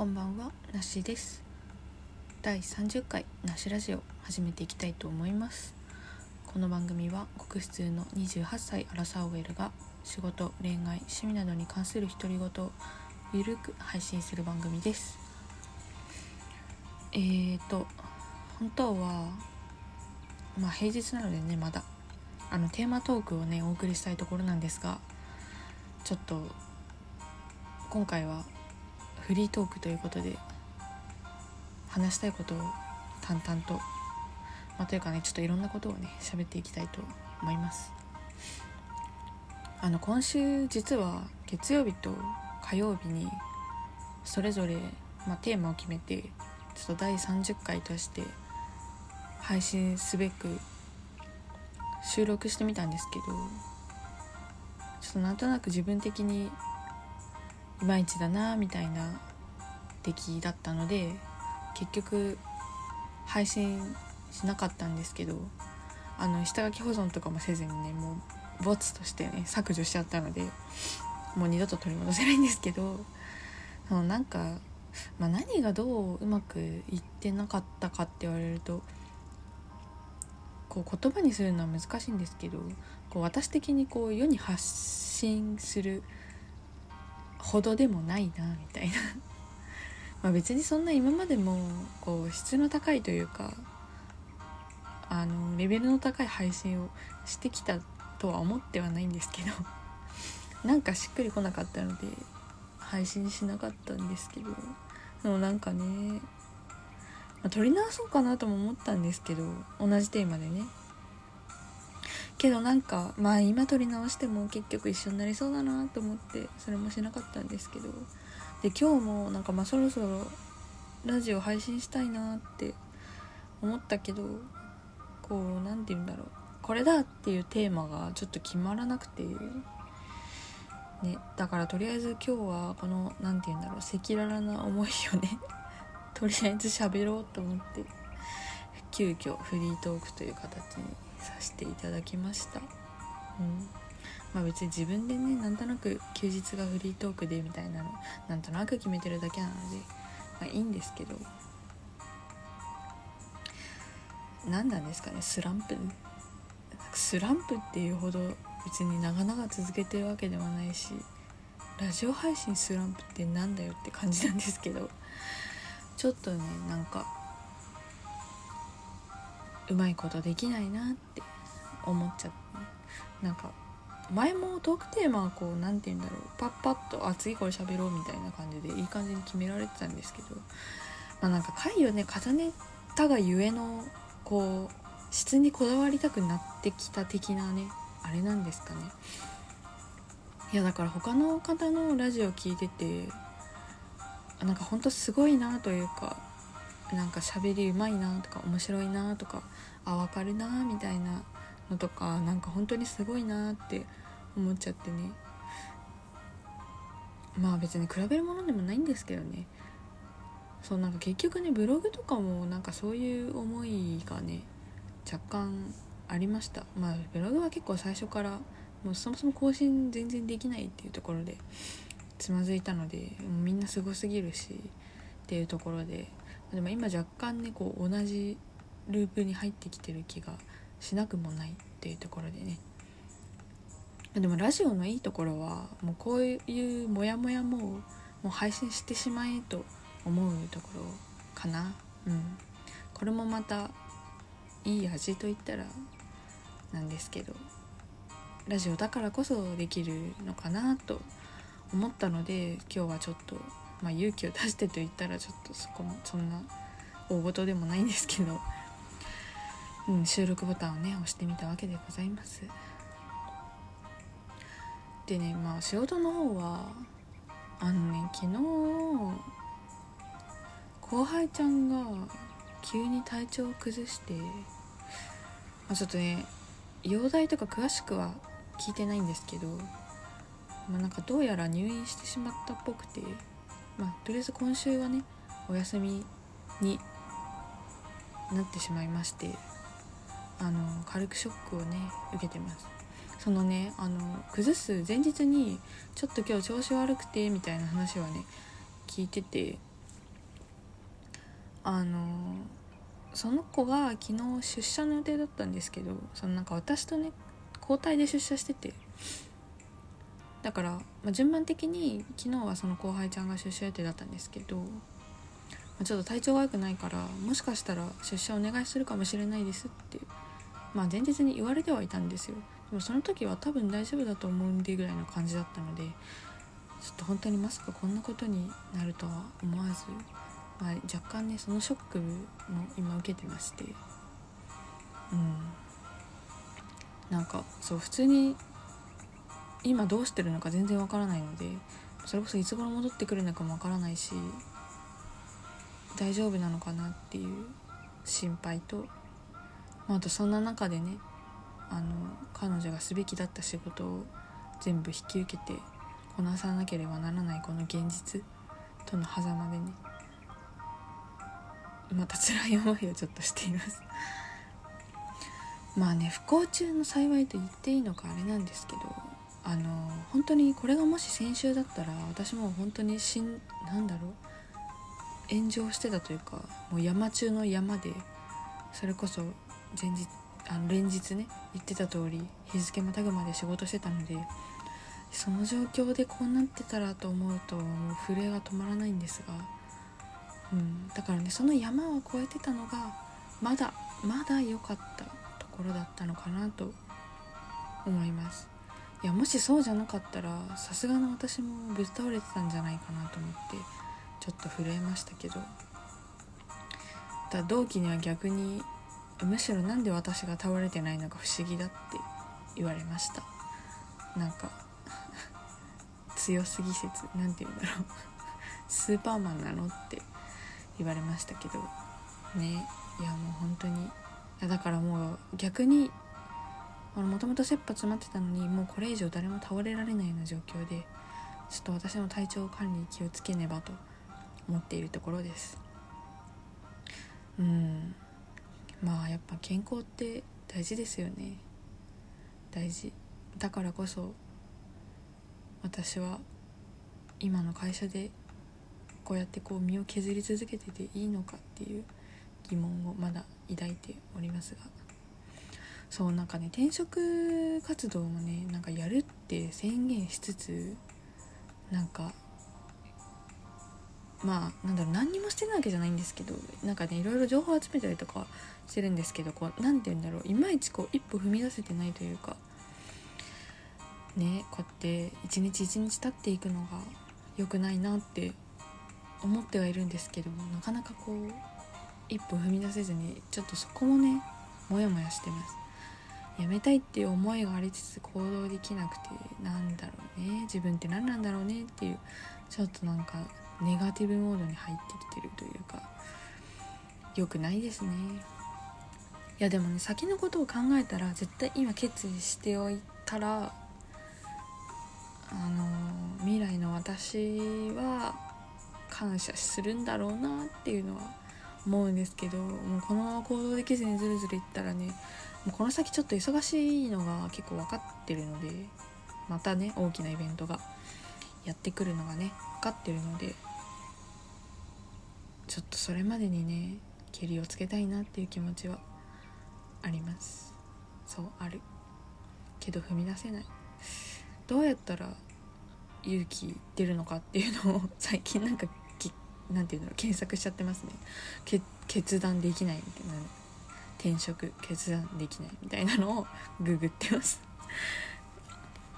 こんばんはなしです。第30回なしラジオ始めていきたいと思います。この番組はごく普通の28歳アラサー OL が仕事恋愛趣味などに関する独り言をゆるく配信する番組です。えーと本当はまあ平日なのでねまだ。あのテーマトークをねお送りしたいところなんですがちょっと今回はフリートークということで話したいことを淡々と、まあ、というかねちょっといろんなことをね喋っていきたいと思います。あの今週実は月曜日と火曜日にそれぞれ、まあ、テーマを決めてちょっと第30回として配信すべく収録してみたんですけどちょっとなんとなく自分的にいまいちだなみたいな出来だったので結局配信しなかったんですけどあの下書き保存とかもせずにねもうボツとしてね削除しちゃったのでもう二度と取り戻せないんですけどそのなんか、まあ、何がどううまくいってなかったかって言われるとこう言葉にするのは難しいんですけどこう私的にこう世に発信するほどでもないなみたいな。ま別にそんな今までもこう質の高いというかあのレベルの高い配信をしてきたとは思ってはないんですけど なんかしっくりこなかったので配信しなかったんですけどでもなんかね、ま、撮り直そうかなとも思ったんですけど同じテーマでね。けどなんかまあ今撮り直しても結局一緒になりそうだなと思ってそれもしなかったんですけど。で今日もなんかまあそろそろラジオ配信したいなって思ったけどこう何て言うんだろう。これだっていうテーマがちょっと決まらなくて。ねだからとりあえず今日はこの何て言うんだろう赤裸々な思いをね とりあえず喋ろうと思って急遽フリートークという形にさせていただきました。うん。まあ別に自分でねなんとなく休日がフリートークでみたいなのなんとなく決めてるだけなのでまあいいんですけど。何なんですかねスランプ。スランプっていうほど別に長々続けてるわけではないしラジオ配信スランプってなんだよって感じなんですけど。ちょっとねなんかうまいことできないなって思っちゃって。なんか前もトークテーマはこう何て言うんだろう。パッパッとあ次これ喋ろうみたいな感じでいい感じに決められてたんですけど。まあなんか回をね重ねたがゆえのこう質にこだわりたくなってきた的なねあれなんですかね。いやだから他の方のラジオ聞いててなんかほんとすごいなというかなんか喋りうまいなとか面白いなとかあ分かるなみたいなのとかなんか本当にすごいなって思っちゃってね。まあ別に比べるものでもないんですけどね。そうなんか結局ねブログとかもなんかそういう思いがね若干ありました。まあブログは結構最初からもうそもそも更新全然できないっていうところでつまずいたのでみんなすごすぎるしっていうところででも今若干ねこう同じループに入ってきてる気がしなくもないっていうところでね。でもラジオのいいところはもうこういうモヤモヤももう配信してしまえと思うところかな。うん。これもまたいい味といったらなんですけどラジオだからこそできるのかなと思ったので今日はちょっと、まあ、勇気を出してと言ったらちょっとそこもそんな大事でもないんですけどうん、収録ボタンをね押してみたわけでございます。でねまあ仕事の方はあのね昨日後輩ちゃんが急に体調を崩して、まあ、ちょっとね容体とか詳しくは聞いてないんですけど、まあ、なんかどうやら入院してしまったっぽくて、まあ、とりあえず今週はねお休みになってしまいましてあの軽くショックをね受けてます。そのねあの崩す前日にちょっと今日調子悪くてみたいな話はね聞いててあのその子が昨日出社の予定だったんですけどそのなんか私とね交代で出社しててだから、まあ、順番的に昨日はその後輩ちゃんが出社予定だったんですけど、まあ、ちょっと体調が良くないからもしかしたら出社お願いするかもしれないですってまあ前日に言われてはいたんですよ。でもその時は多分大丈夫だと思うんでぐらいの感じだったのでちょっと本当にまさかこんなことになるとは思わず、まあ、若干ねそのショックの今受けてましてうん。なんかそう普通に今どうしてるのか全然わからないのでそれこそいつ頃戻ってくるのかもわからないし大丈夫なのかなっていう心配と、まあ、あとそんな中でねあの彼女がすべきだった仕事を全部引き受けてこなさなければならないこの現実との狭間でねまた辛い思いをちょっとしています。まあね不幸中の幸いと言っていいのかあれなんですけどあの本当にこれがもし先週だったら私も本当にしんなんだろう炎上してたというかもう山中の山でそれこそ前日あの連日ね言ってた通り日付またぐまで仕事してたのでその状況でこうなってたらと思うともう震えが止まらないんですが、うん、だからねその山を越えてたのがまだまだ良かったところだったのかなと思います。いやもしそうじゃなかったらさすがの私もぶっ倒れてたんじゃないかなと思ってちょっと震えましたけど。だ同期には逆にむしろなんで私が倒れてないのか不思議だって言われました。なんか強すぎ説何て言うんだろう。スーパーマンなのって言われましたけど。ね。いやもう本当に。だからもう逆にもともと切羽詰まってたのにもうこれ以上誰も倒れられないような状況でちょっと私の体調管理に気をつけねばと思っているところです。うん。まあやっぱ健康って大事ですよね。大事。だからこそ私は今の会社でこうやってこう身を削り続けてていいのかっていう疑問をまだ抱いておりますがそうなんかね転職活動もねなんかやるって宣言しつつなんかまあなんだろう何にもしてないわけじゃないんですけどなんかねいろいろ情報集めたりとかしてるんですけどこう何て言うんだろういまいちこう一歩踏み出せてないというかねこうやって一日一日経っていくのが良くないなって思ってはいるんですけどもなかなかこう一歩踏み出せずにちょっとそこもねモヤモヤしてます。やめたいっていう思いがありつつ行動できなくてなんだろうね。自分って何なんだろうねっていうちょっとなんかネガティブモードに入ってきてるというか良くないですね。いやでもね先のことを考えたら絶対今決意しておいたらあの未来の私は感謝するんだろうなっていうのは思うんですけどもうこのまま行動できずにずるずるいったらねもうこの先ちょっと忙しいのが結構分かってるのでまたね大きなイベントがやってくるのがね分かってるのでちょっとそれまでにねけりをつけたいなっていう気持ちはあります。そうある。けど踏み出せない。どうやったら勇気出るのかっていうのを 最近なんかなんていうんだろう検索しちゃってますね。決断できないみたいな転職決断できないみたいなのを ググってます。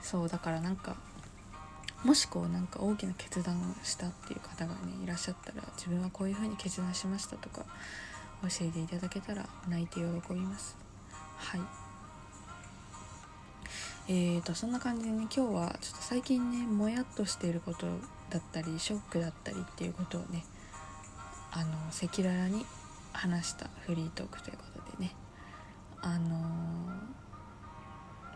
そうだからなんかもしこうなんか大きな決断をしたっていう方がねいらっしゃったら自分はこういう風に決断しましたとか教えていただけたら泣いて喜びます。はい。えーとそんな感じでね今日はちょっと最近ねもやっとしていることだったりショックだったりっていうことをねあの赤裸々に話したフリートークということで。あの、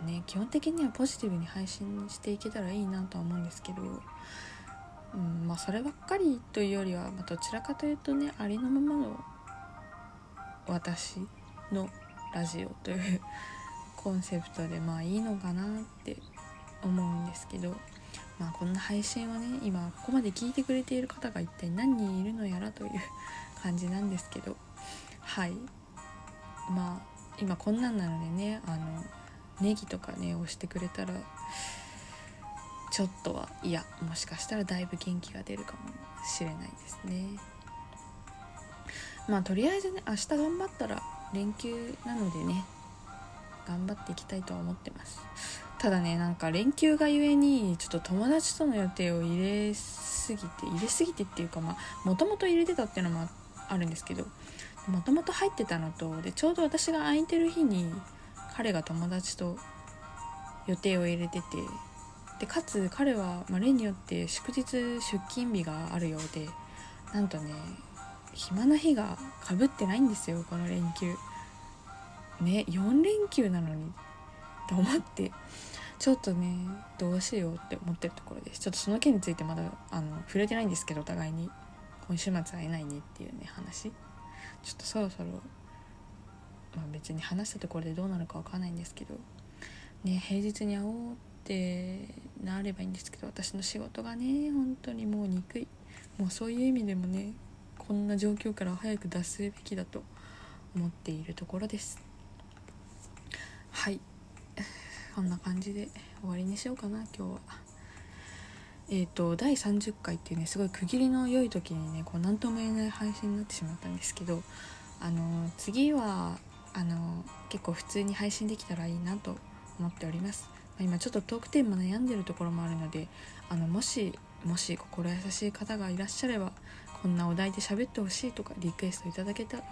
ね基本的にはポジティブに配信していけたらいいなとは思うんですけど、うんまあ、そればっかりというよりは、まあ、どちらかというとねありのままの私のラジオという コンセプトでまあいいのかなって思うんですけどまあこんな配信はね今ここまで聞いてくれている方が一体何人いるのやらという感じなんですけどはい。ま今こんなんなのでねあのネギとかね押してくれたらちょっとはいやもしかしたらだいぶ元気が出るかもしれないですね。まあとりあえずね明日頑張ったら連休なのでね頑張っていきたいとは思ってます。ただねなんか連休がゆえにちょっと友達との予定を入れすぎて入れすぎてっていうかまあもともと入れてたっていうのもあるんですけどもともと入ってたのとでちょうど私が空いてる日に彼が友達と予定を入れててでかつ彼は、ま、例によって祝日出勤日があるようでなんとね暇な日がかぶってないんですよこの連休。ね4連休なのにと思ってちょっとねどうしようって思ってるところです。ちょっとその件についてまだあの触れてないんですけどお互いに。今週末会えないねっていうね話。ちょっとそろそろまあ別に話したところでどうなるかわかんないんですけどね平日に会おうってなればいいんですけど私の仕事がね本当にもう憎い。もうそういう意味でもねこんな状況から早く脱するべきだと思っているところです。はい。こんな感じで終わりにしようかな今日は。え、ー、と第30回っていうねすごい区切りの良い時にねこう何とも言えない配信になってしまったんですけどあの次はあの結構普通に配信できたらいいなと思っております。ま今ちょっとトークテーマ悩んでるところもあるのであのもしもし心優しい方がいらっしゃればこんなお題で喋ってほしいとかリクエストいただけたら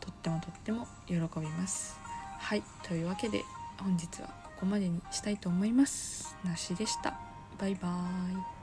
とってもとっても喜びます。はいというわけで本日はここまでにしたいと思います。なしでした。バイバーイ。